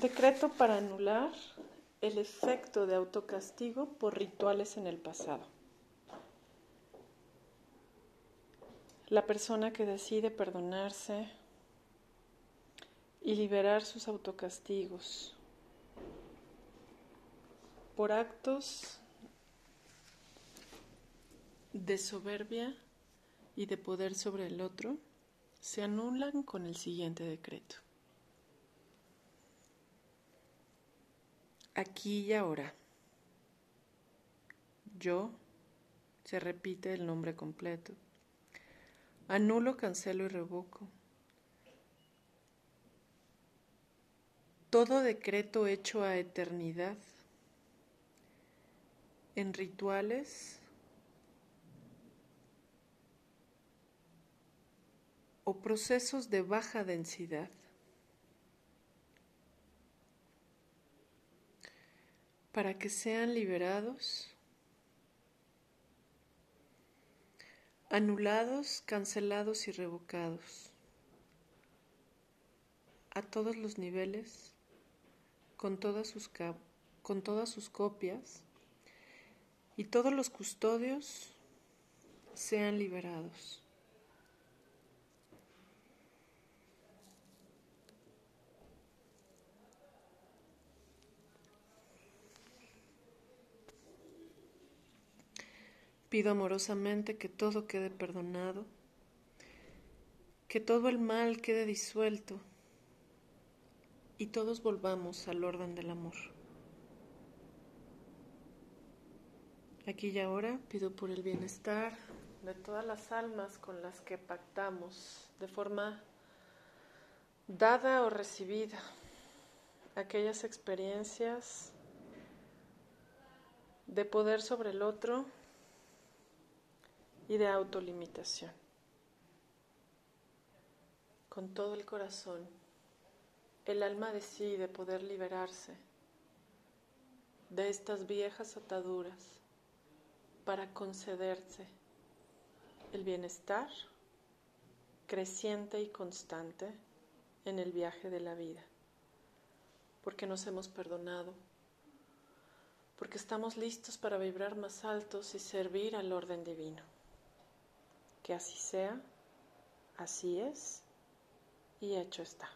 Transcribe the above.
Decreto para anular el efecto de autocastigo por rituales en el pasado. La persona que decide perdonarse y liberar sus autocastigos por actos de soberbia y de poder sobre el otro se anulan con el siguiente decreto. Aquí y ahora. Yo, se repite el nombre completo. Anulo, cancelo y revoco. Todo decreto hecho a eternidad en rituales o procesos de baja densidad para que sean liberados, anulados, cancelados y revocados a todos los niveles, con todas sus, con todas sus copias, y todos los custodios sean liberados. Pido amorosamente que todo quede perdonado, que todo el mal quede disuelto y todos volvamos al orden del amor. Aquí y ahora pido por el bienestar de todas las almas con las que pactamos de forma dada o recibida aquellas experiencias de poder sobre el otro y de autolimitación. Con todo el corazón, el alma decide poder liberarse de estas viejas ataduras para concederse el bienestar creciente y constante en el viaje de la vida, porque nos hemos perdonado, porque estamos listos para vibrar más altos y servir al orden divino. Que así sea, así es y hecho está.